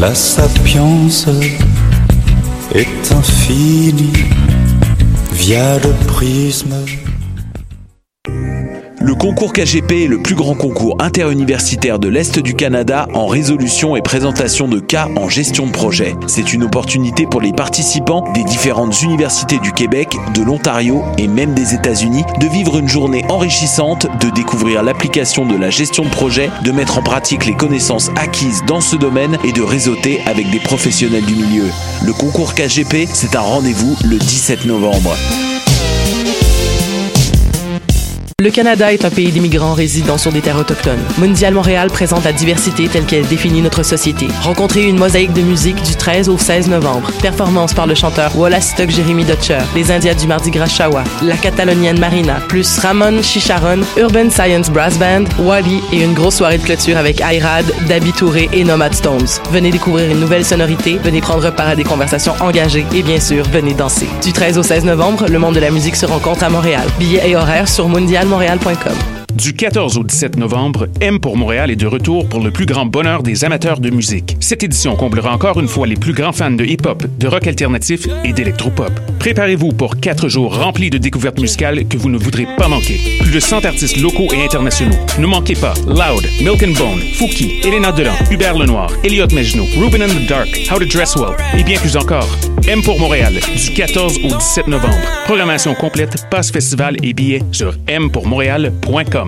La sapience est infinie via le prisme le concours KGP est le plus grand concours interuniversitaire de l'Est du Canada en résolution et présentation de cas en gestion de projet. C'est une opportunité pour les participants des différentes universités du Québec, de l'Ontario et même des États-Unis de vivre une journée enrichissante, de découvrir l'application de la gestion de projet, de mettre en pratique les connaissances acquises dans ce domaine et de réseauter avec des professionnels du milieu. Le concours KGP, c'est un rendez-vous le 17 novembre. Le Canada est un pays d'immigrants résidant sur des terres autochtones. Mondial Montréal présente la diversité telle qu'elle définit notre société. Rencontrez une mosaïque de musique du 13 au 16 novembre. Performance par le chanteur Wallace Stuck Jeremy Dutcher, les Indiens du Mardi Gras Shawa, la Catalonienne Marina, plus Ramon Chicharon, Urban Science Brass Band, Wally et une grosse soirée de clôture avec Ayrad, Dabi Touré et Nomad Stones. Venez découvrir une nouvelle sonorité, venez prendre part à des conversations engagées et bien sûr, venez danser. Du 13 au 16 novembre, le monde de la musique se rencontre à Montréal. Billets et horaires sur Mondial montréal.com. Du 14 au 17 novembre, M pour Montréal est de retour pour le plus grand bonheur des amateurs de musique. Cette édition comblera encore une fois les plus grands fans de hip-hop, de rock alternatif et d'électropop. Préparez-vous pour quatre jours remplis de découvertes musicales que vous ne voudrez pas manquer. Plus de 100 artistes locaux et internationaux. Ne manquez pas Loud, Milk and Bone, Fouki, Elena Delan, Hubert Lenoir, Elliot Mejno, Ruben and the Dark, How to Dress Well et bien plus encore. M pour Montréal, du 14 au 17 novembre. Programmation complète, passe festival et billets sur mpourmontréal.com.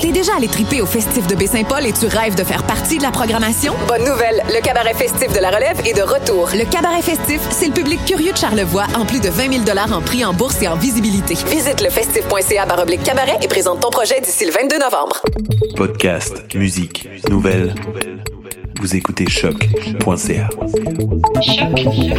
T'es déjà allé triper au festif de Baie-Saint-Paul et tu rêves de faire partie de la programmation? Bonne nouvelle! Le cabaret festif de la relève est de retour. Le cabaret festif, c'est le public curieux de Charlevoix en plus de 20 000 en prix en bourse et en visibilité. Visite le festif.ca baroblique cabaret et présente ton projet d'ici le 22 novembre. Podcast, musique, nouvelles. Vous écoutez choc.ca. Choc.ca.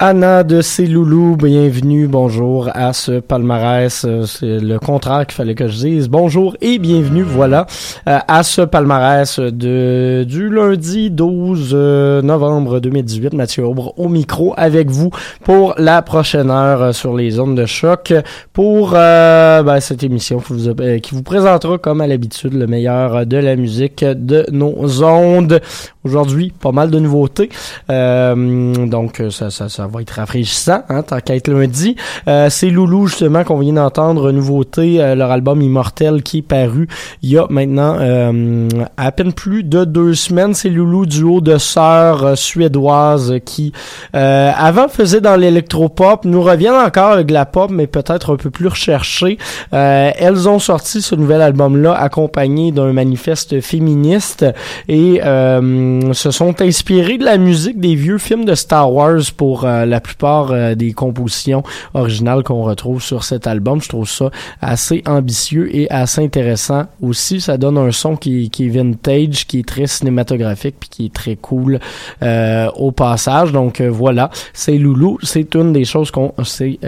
Anna de Céloulou, bienvenue, bonjour à ce palmarès. Euh, c'est le contraire qu'il fallait que je dise. Bonjour et bienvenue, voilà, euh, à ce palmarès de du lundi 12 euh, novembre 2018. Mathieu Aubre au micro avec vous pour la prochaine heure sur les zones de choc pour ben, cette émission qui vous, qui vous présentera comme à l'habitude le meilleur de la musique de nos ondes. Aujourd'hui, pas mal de nouveautés. donc ça, ça, ça va être rafraîchissant, hein, tant qu'à être lundi. Euh, c'est Loulou, justement, qu'on vient d'entendre, nouveauté, euh, leur album Immortel qui est paru il y a maintenant euh, à peine plus de deux semaines. C'est Loulou, duo de sœurs suédoises qui, avant, faisait dans l'électropop, nous reviennent encore avec la pop, mais peut-être un peu plus recherché. elles ont sorti ce nouvel album-là accompagné d'un manifeste féministe et se sont inspirés de la musique des vieux films de Star Wars pour la plupart euh, des compositions originales qu'on retrouve sur cet album. Je trouve ça assez ambitieux et assez intéressant aussi. Ça donne un son qui, qui est vintage, qui est très cinématographique puis qui est très cool euh, au passage. Donc euh, voilà, c'est Loulou. C'est une des choses qu'on c'est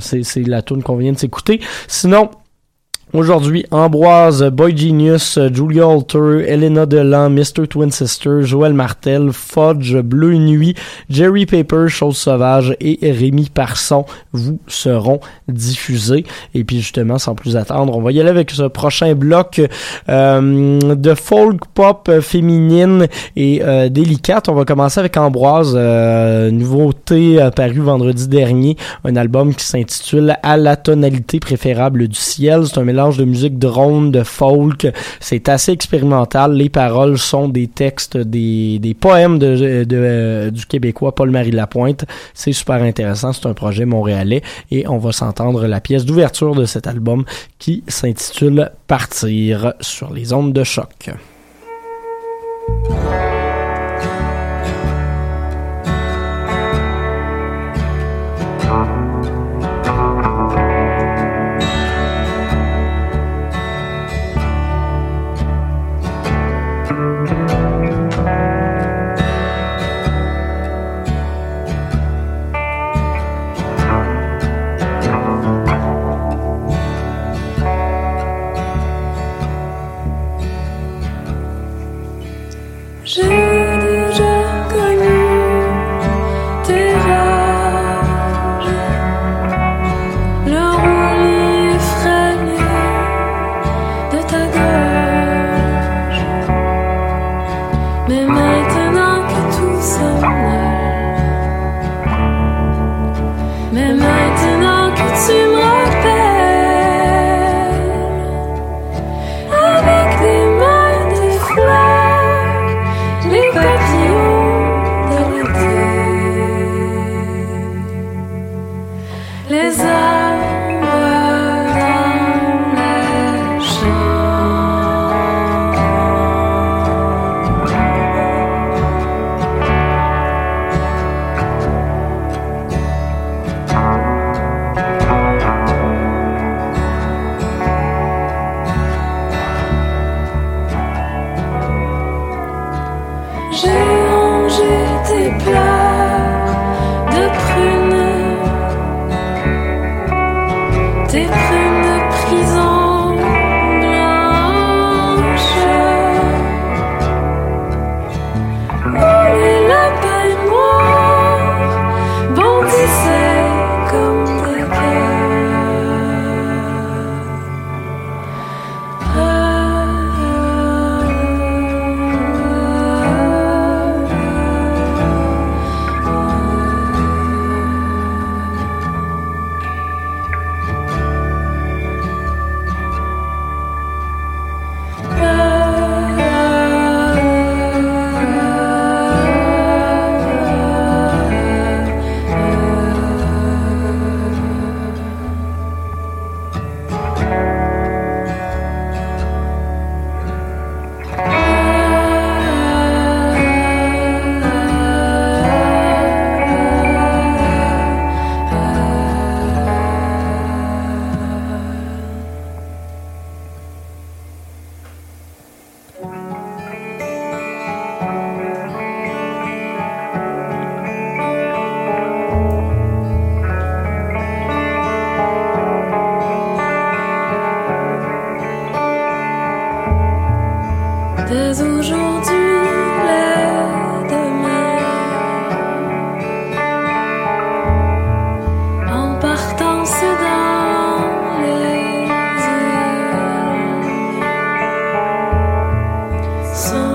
c'est la tune qu'on vient de s'écouter. Sinon Aujourd'hui, Ambroise, Boy Genius, Julia Alter, Elena Delan, Mr. Twin Sister, Joël Martel, Fudge, Bleu Nuit, Jerry Paper, Chose Sauvage et Rémi Parson vous seront diffusés. Et puis justement, sans plus attendre, on va y aller avec ce prochain bloc euh, de folk pop féminine et euh, délicate. On va commencer avec Ambroise, euh, nouveauté paru vendredi dernier, un album qui s'intitule À la tonalité préférable du ciel. C'est un mélange de musique drone, de folk. C'est assez expérimental. Les paroles sont des textes, des, des poèmes de, euh, du Québécois Paul-Marie Lapointe. C'est super intéressant. C'est un projet montréalais et on va s'entendre la pièce d'ouverture de cet album qui s'intitule Partir sur les ondes de choc. So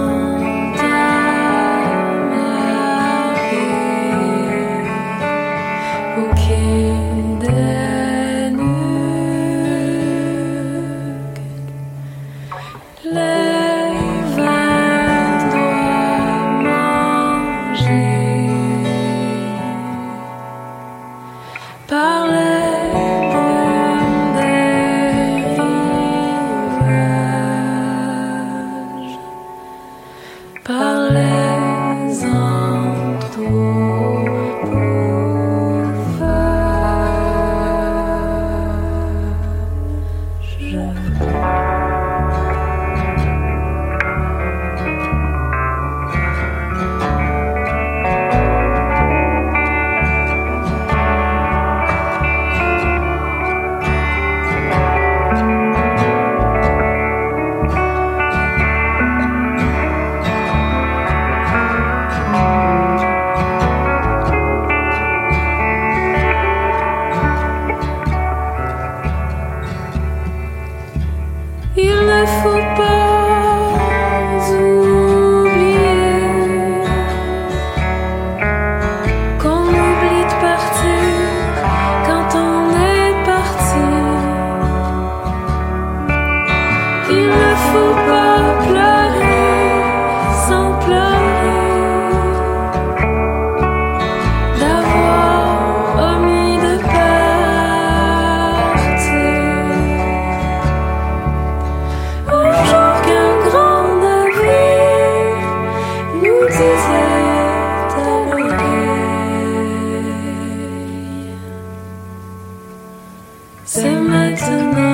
to know.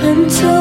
until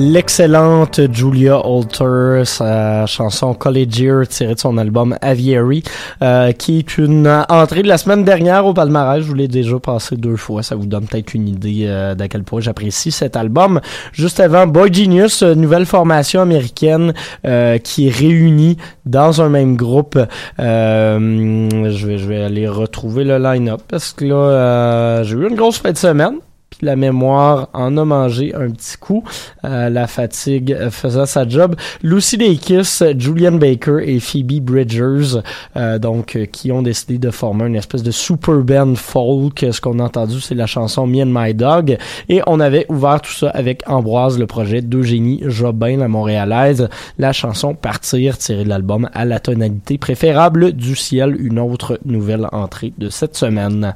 l'excellente Julia Alter, sa chanson Collegier tirée de son album Aviary, euh, qui est une entrée de la semaine dernière au palmarès. Je vous l'ai déjà passé deux fois, ça vous donne peut-être une idée euh, d'à quel point j'apprécie cet album. Juste avant, Boy Genius, nouvelle formation américaine euh, qui est réunie dans un même groupe. Euh, je vais je vais aller retrouver le line-up parce que là euh, j'ai eu une grosse fin de semaine la mémoire en a mangé un petit coup. Euh, la fatigue faisant sa job. Lucy Dacus, Julian Baker et Phoebe Bridgers, euh, donc euh, qui ont décidé de former une espèce de super band folk. Ce qu'on a entendu, c'est la chanson Me and My Dog. Et on avait ouvert tout ça avec Ambroise, le projet d'Eugénie Jobin, la montréalaise. La chanson Partir, tirée de l'album à la tonalité préférable du ciel, une autre nouvelle entrée de cette semaine.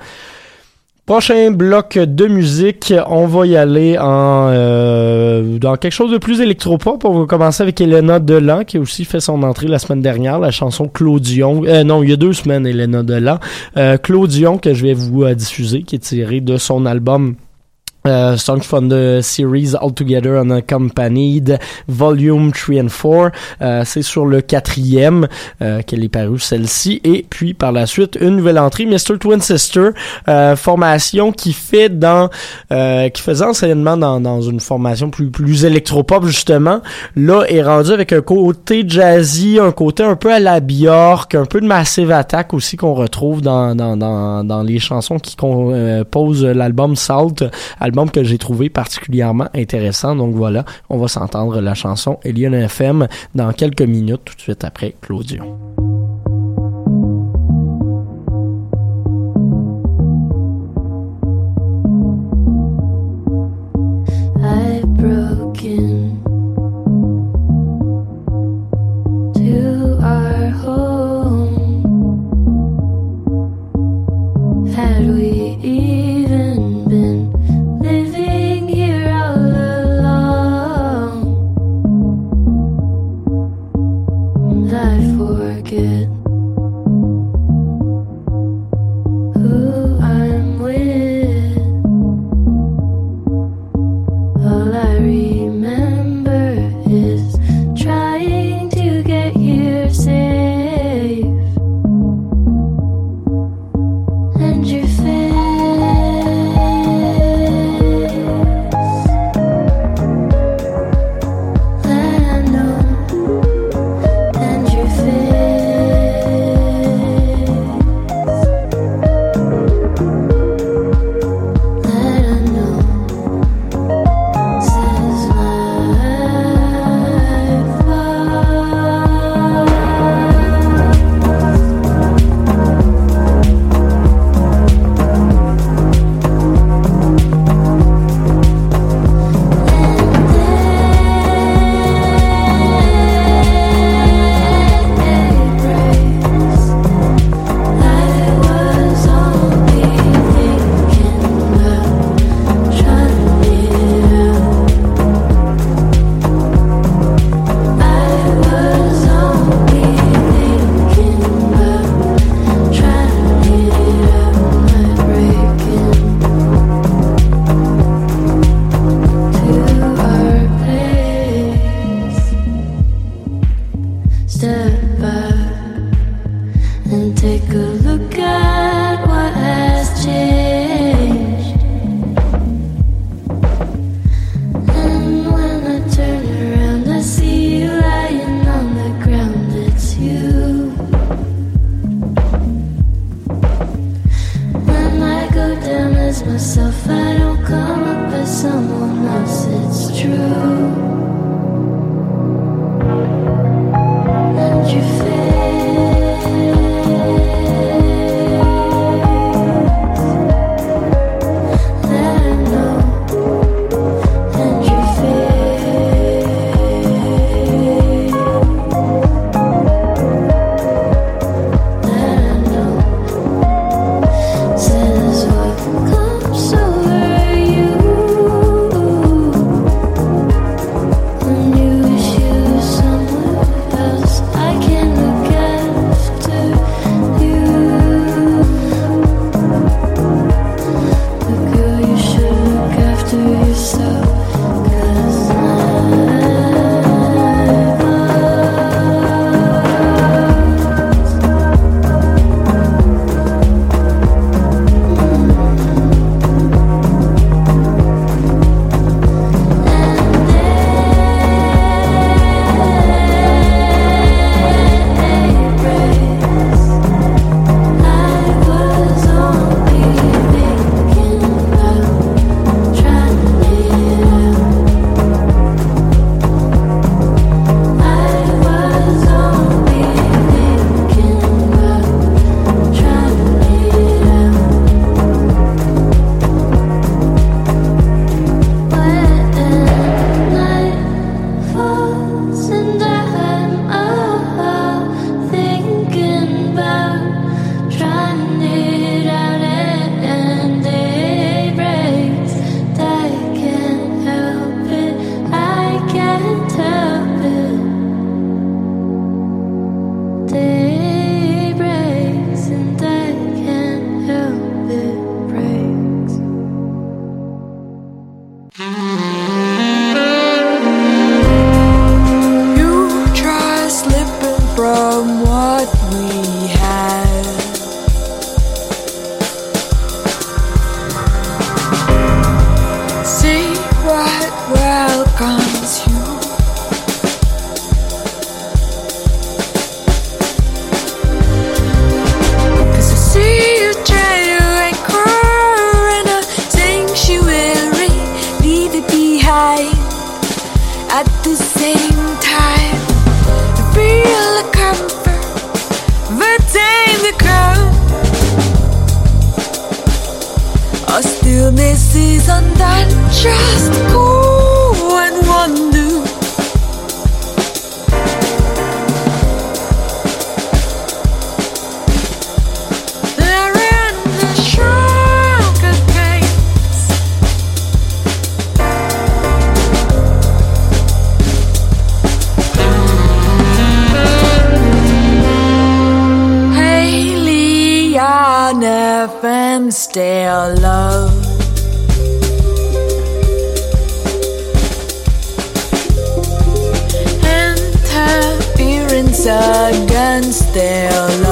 Prochain bloc de musique, on va y aller en euh, dans quelque chose de plus électropop. On va commencer avec Elena Delan qui a aussi fait son entrée la semaine dernière, la chanson Claudion. Euh, non, il y a deux semaines, Elena Delan. Euh, Claudion que je vais vous euh, diffuser, qui est tiré de son album Uh, songs from the series Altogether Unaccompanied, Volume 3 and 4. Uh, c'est sur le quatrième uh, qu'elle est parue, celle-ci. Et puis, par la suite, une nouvelle entrée, Mr. Twin Sister, euh, formation qui fait dans... Euh, qui faisait anciennement dans, dans une formation plus, plus électropop, justement. Là, est rendu avec un côté jazzy, un côté un peu à la Bjork, un peu de Massive Attack aussi qu'on retrouve dans, dans, dans, dans les chansons qui composent l'album Salt, que j'ai trouvé particulièrement intéressant. Donc voilà, on va s'entendre la chanson Elion FM dans quelques minutes, tout de suite après Claudio. Stillness is undone, just and. They're in the sugar love. Against their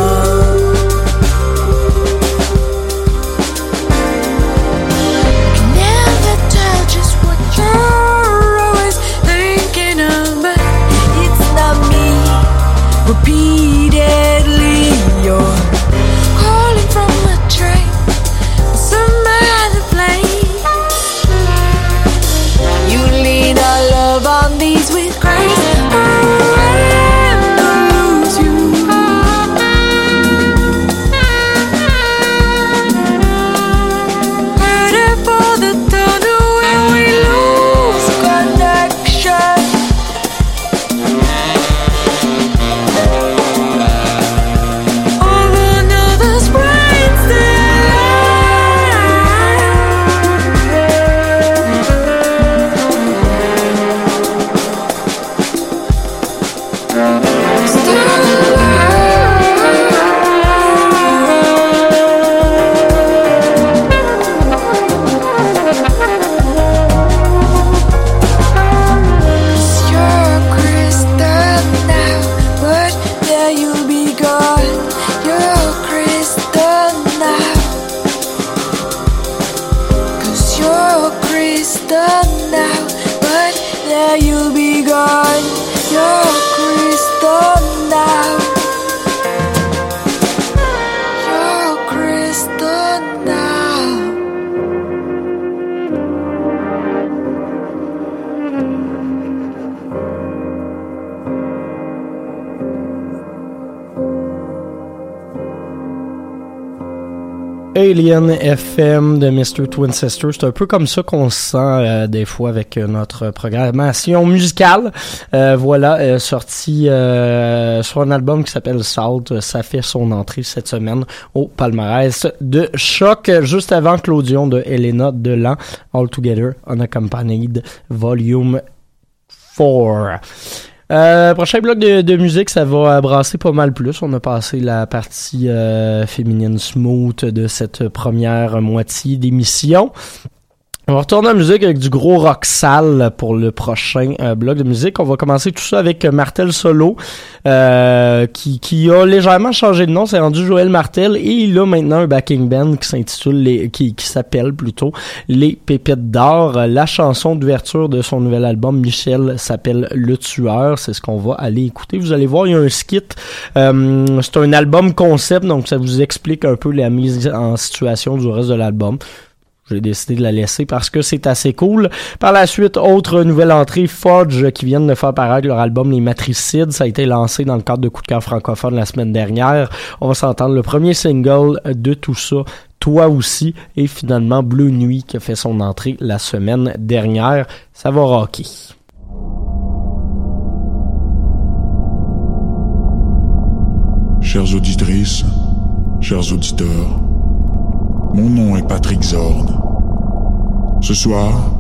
FM de Mr. Twin Sister. C'est un peu comme ça qu'on se sent euh, des fois avec euh, notre programmation musicale. Euh, voilà, euh, sorti euh, sur un album qui s'appelle Salt. Ça fait son entrée cette semaine au palmarès de Choc, juste avant Claudion de Elena Delan, All Together Unaccompanied Volume 4. Euh, prochain bloc de, de musique, ça va brasser pas mal plus. On a passé la partie euh, féminine smooth de cette première moitié d'émission. On va retourner en musique avec du gros rock sale pour le prochain euh, bloc de musique. On va commencer tout ça avec Martel Solo, euh, qui, qui a légèrement changé de nom. C'est rendu Joël Martel et il a maintenant un backing band qui s'intitule les, qui, qui s'appelle plutôt Les Pépites d'or. La chanson d'ouverture de son nouvel album Michel s'appelle Le Tueur. C'est ce qu'on va aller écouter. Vous allez voir, il y a un skit. Euh, c'est un album concept, donc ça vous explique un peu la mise en situation du reste de l'album. J'ai décidé de la laisser parce que c'est assez cool. Par la suite, autre nouvelle entrée, Fudge, qui viennent de faire paraître leur album Les Matricides. Ça a été lancé dans le cadre de Coup de cœur francophone la semaine dernière. On va s'entendre le premier single de tout ça. Toi aussi, et finalement Bleu Nuit qui a fait son entrée la semaine dernière. Ça va rocker. Chères auditrices, chers auditeurs, mon nom est Patrick Zorn. Ce soir,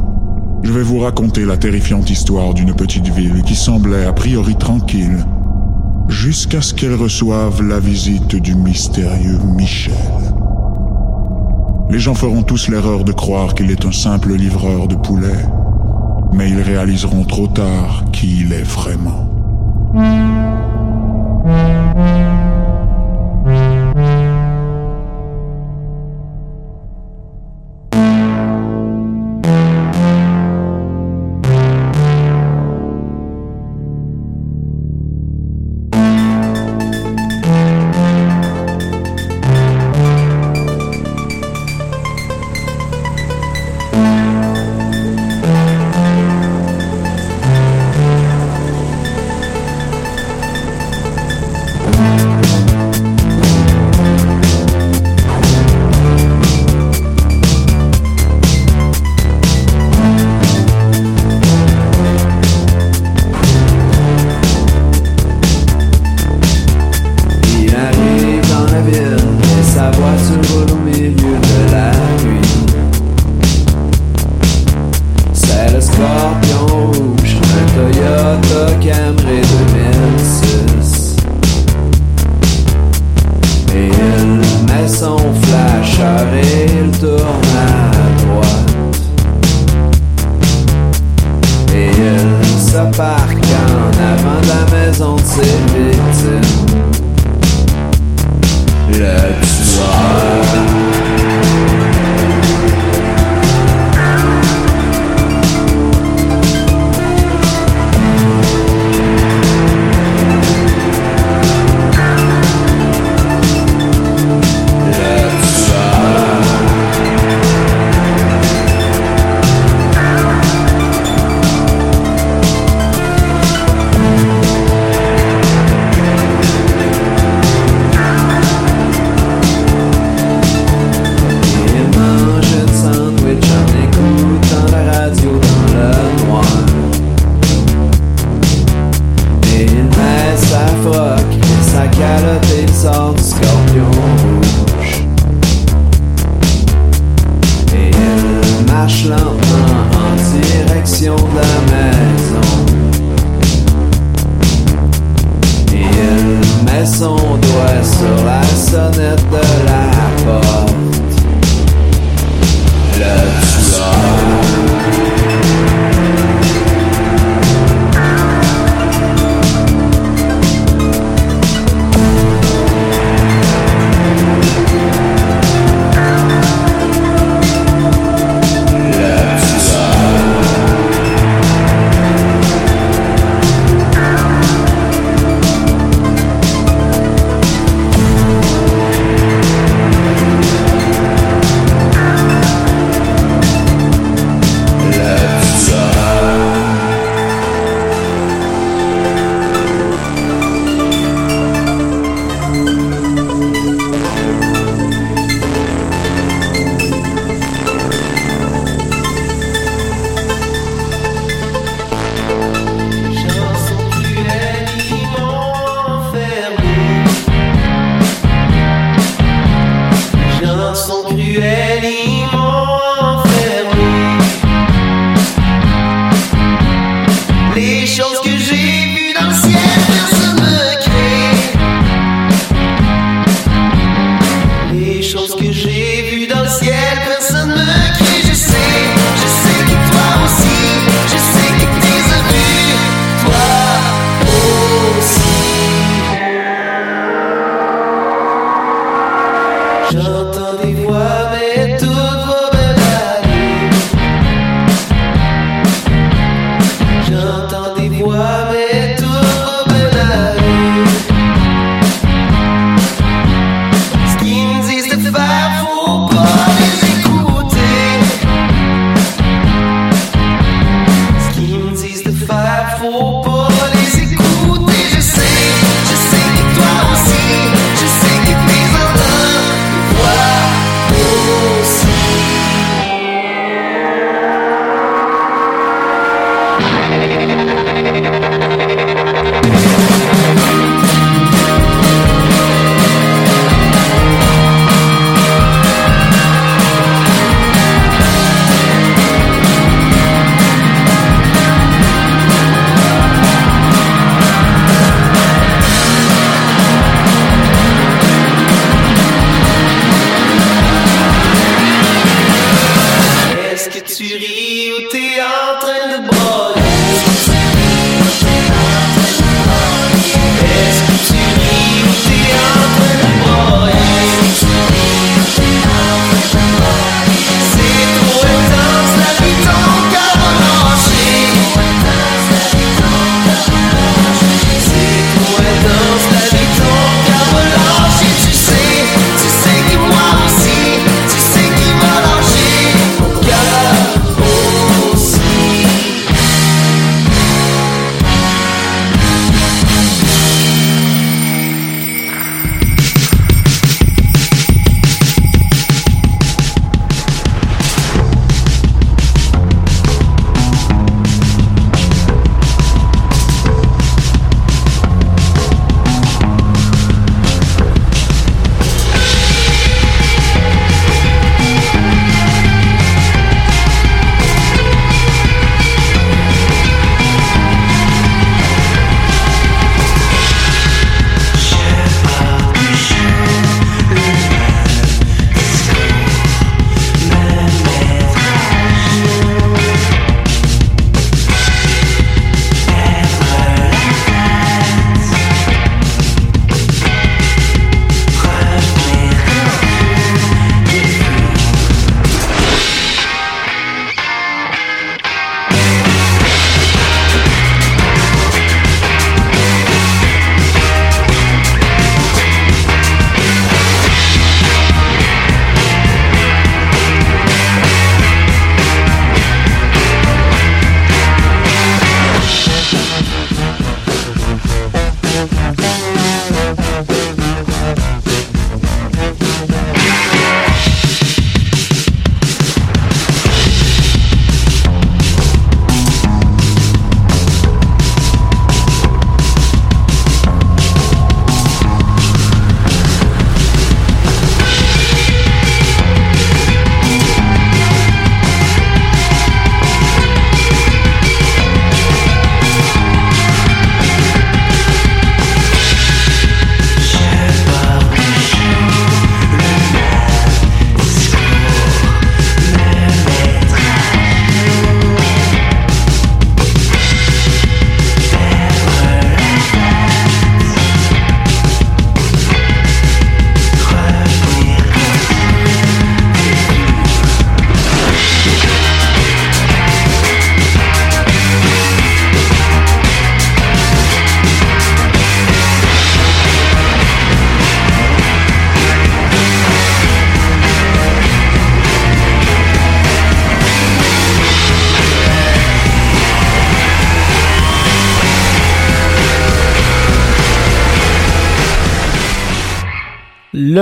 je vais vous raconter la terrifiante histoire d'une petite ville qui semblait a priori tranquille, jusqu'à ce qu'elle reçoive la visite du mystérieux Michel. Les gens feront tous l'erreur de croire qu'il est un simple livreur de poulet, mais ils réaliseront trop tard qui il est vraiment.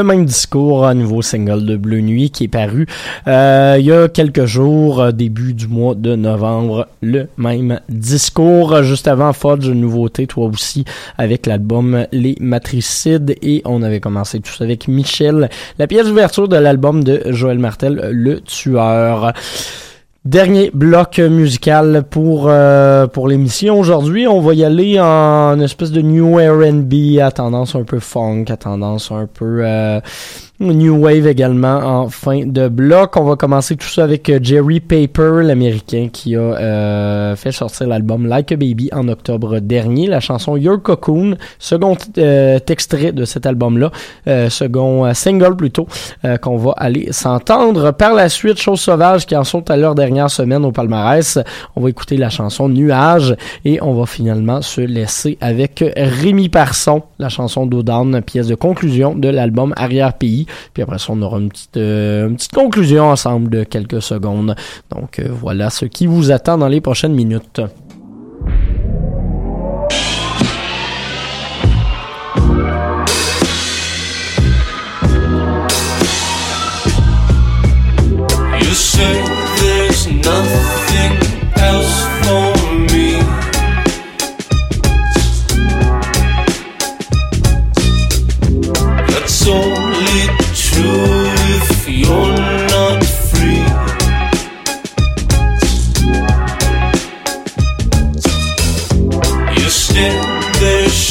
Le même discours, un nouveau single de Bleu Nuit qui est paru euh, il y a quelques jours, euh, début du mois de novembre. Le même discours. Juste avant Fudge, une nouveauté, toi aussi, avec l'album Les Matricides. Et on avait commencé tout ça avec Michel, la pièce d'ouverture de l'album de Joël Martel, Le Tueur. Dernier bloc musical pour euh, pour l'émission aujourd'hui. On va y aller en espèce de new R&B à tendance un peu funk, à tendance un peu euh, new wave également en fin de bloc. On va commencer tout ça avec euh, Jerry Paper, l'américain qui a euh, fait sortir l'album Like a Baby en octobre dernier. La chanson Your Cocoon, second euh, extrait de cet album-là, euh, second euh, single plutôt, euh, qu'on va aller s'entendre. Par la suite, Chose Sauvage qui en sont à leur dernière semaine au palmarès. On va écouter la chanson Nuage et on va finalement se laisser avec Rémi Parson, la chanson d'Odan, pièce de conclusion de l'album Arrière-Pays. Puis après ça, on aura une petite, euh, une petite conclusion ensemble de quelques secondes. Donc euh, voilà ce qui vous attend dans les prochaines minutes.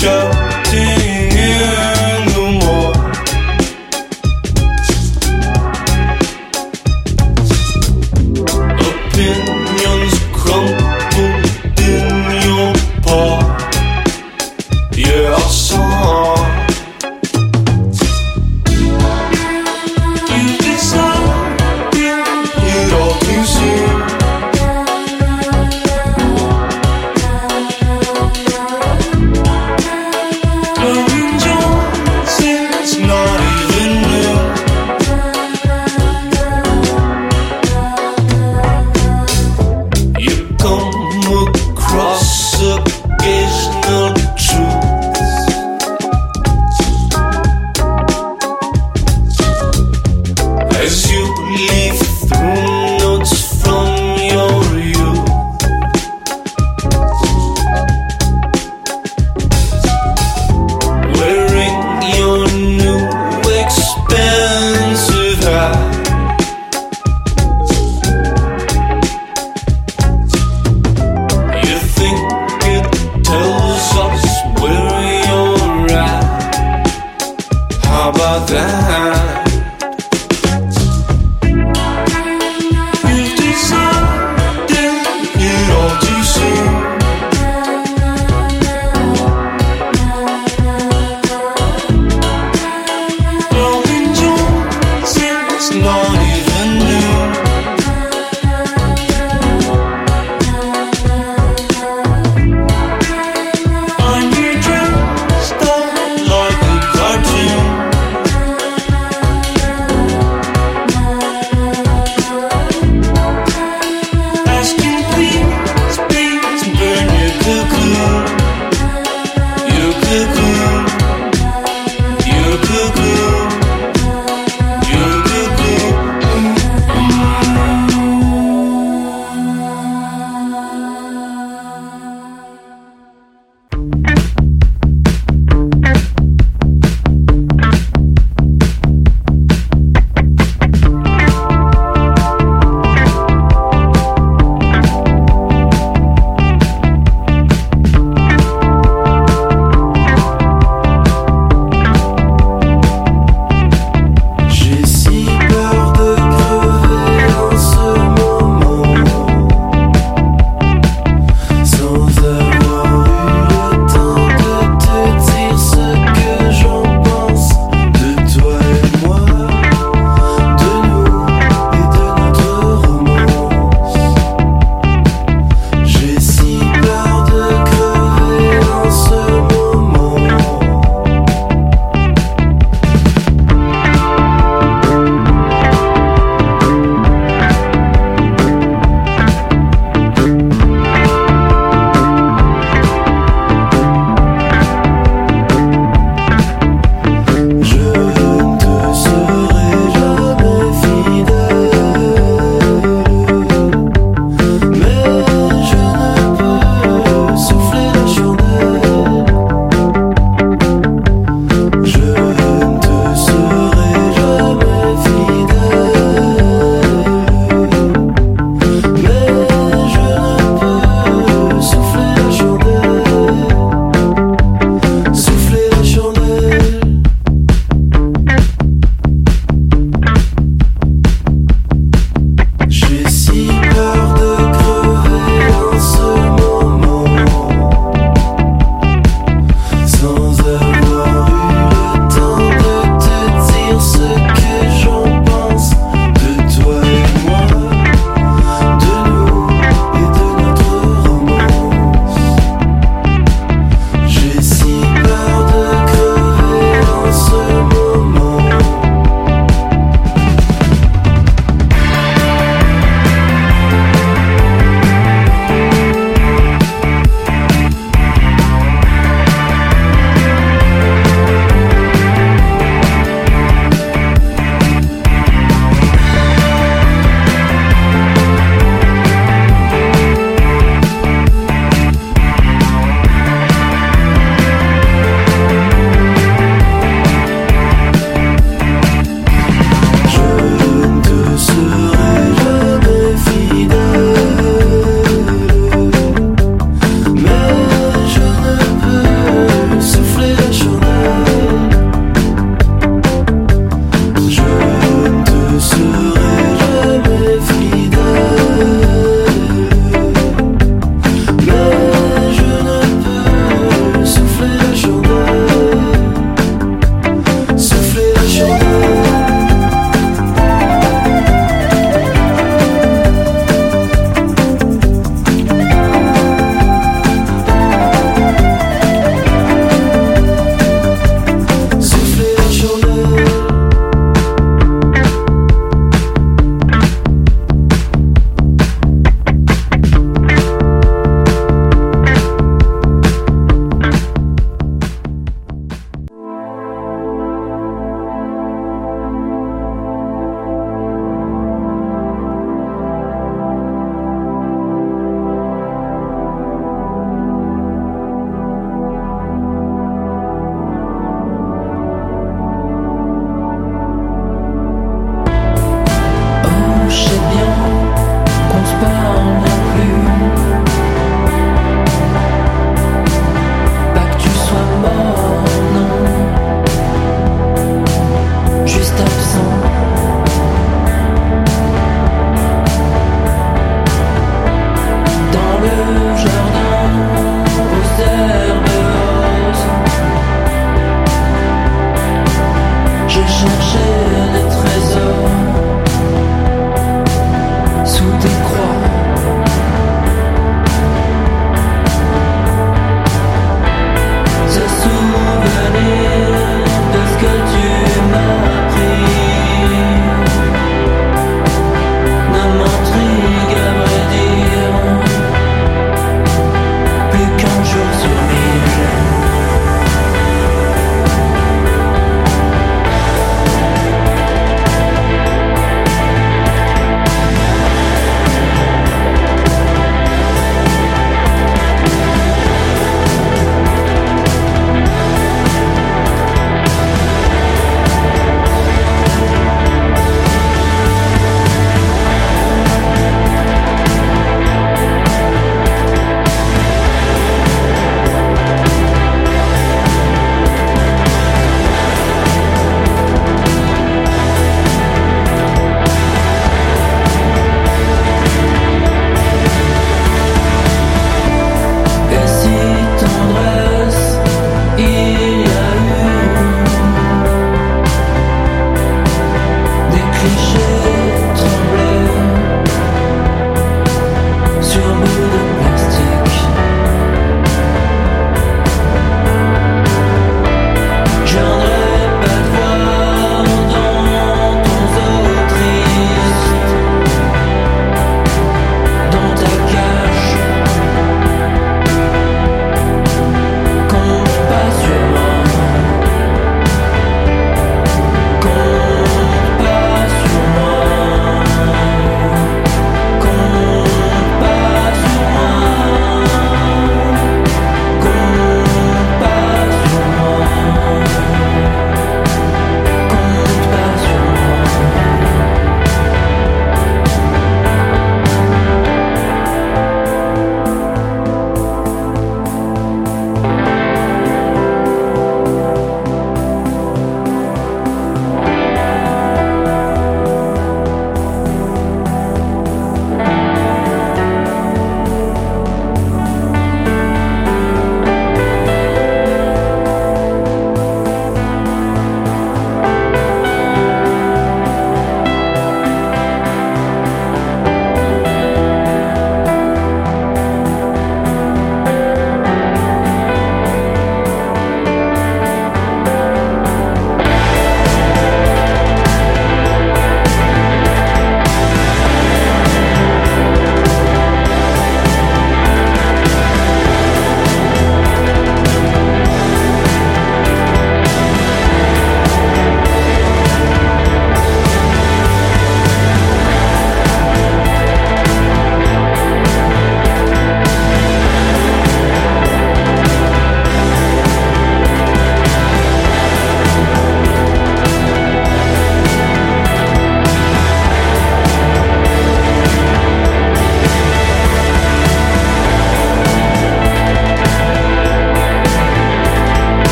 show.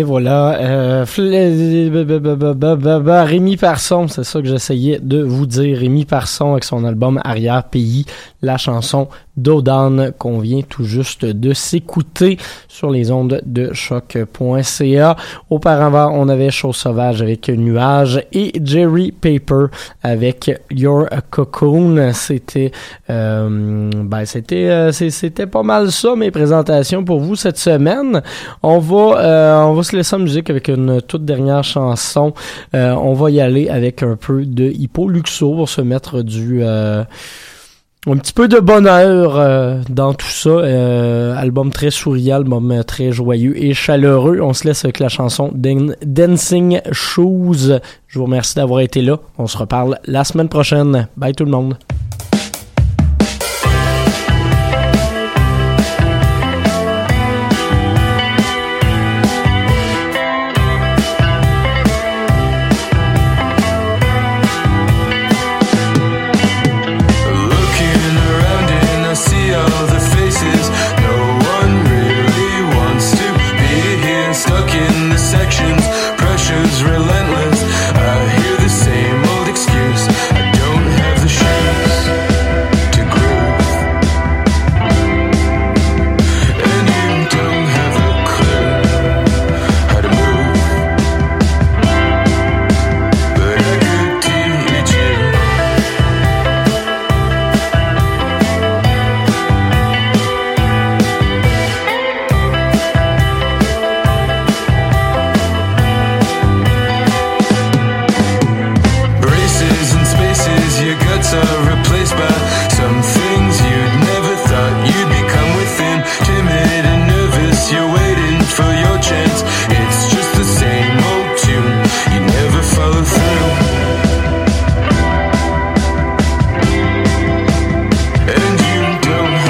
Et voilà, euh, ba- ba- ba- Rémi Parson, c'est ça que j'essayais de vous dire. Rémi Parson avec son album Arrière Pays, la chanson d'Odan qu'on vient tout juste de s'écouter sur les ondes de choc.ca. Auparavant, on avait Chose Sauvage avec Nuage et Jerry Paper avec Your Cocoon. C'était, euh, ben c'était, euh, c'était pas mal ça mes présentations pour vous cette semaine. On va, euh, on va se laisser en musique avec une toute dernière chanson. Euh, on va y aller avec un peu de Hippo Luxo pour se mettre du euh, un petit peu de bonheur euh, dans tout ça. Euh, album très souriant, album euh, très joyeux et chaleureux. On se laisse avec la chanson Dan- Dancing Shoes. Je vous remercie d'avoir été là. On se reparle la semaine prochaine. Bye tout le monde.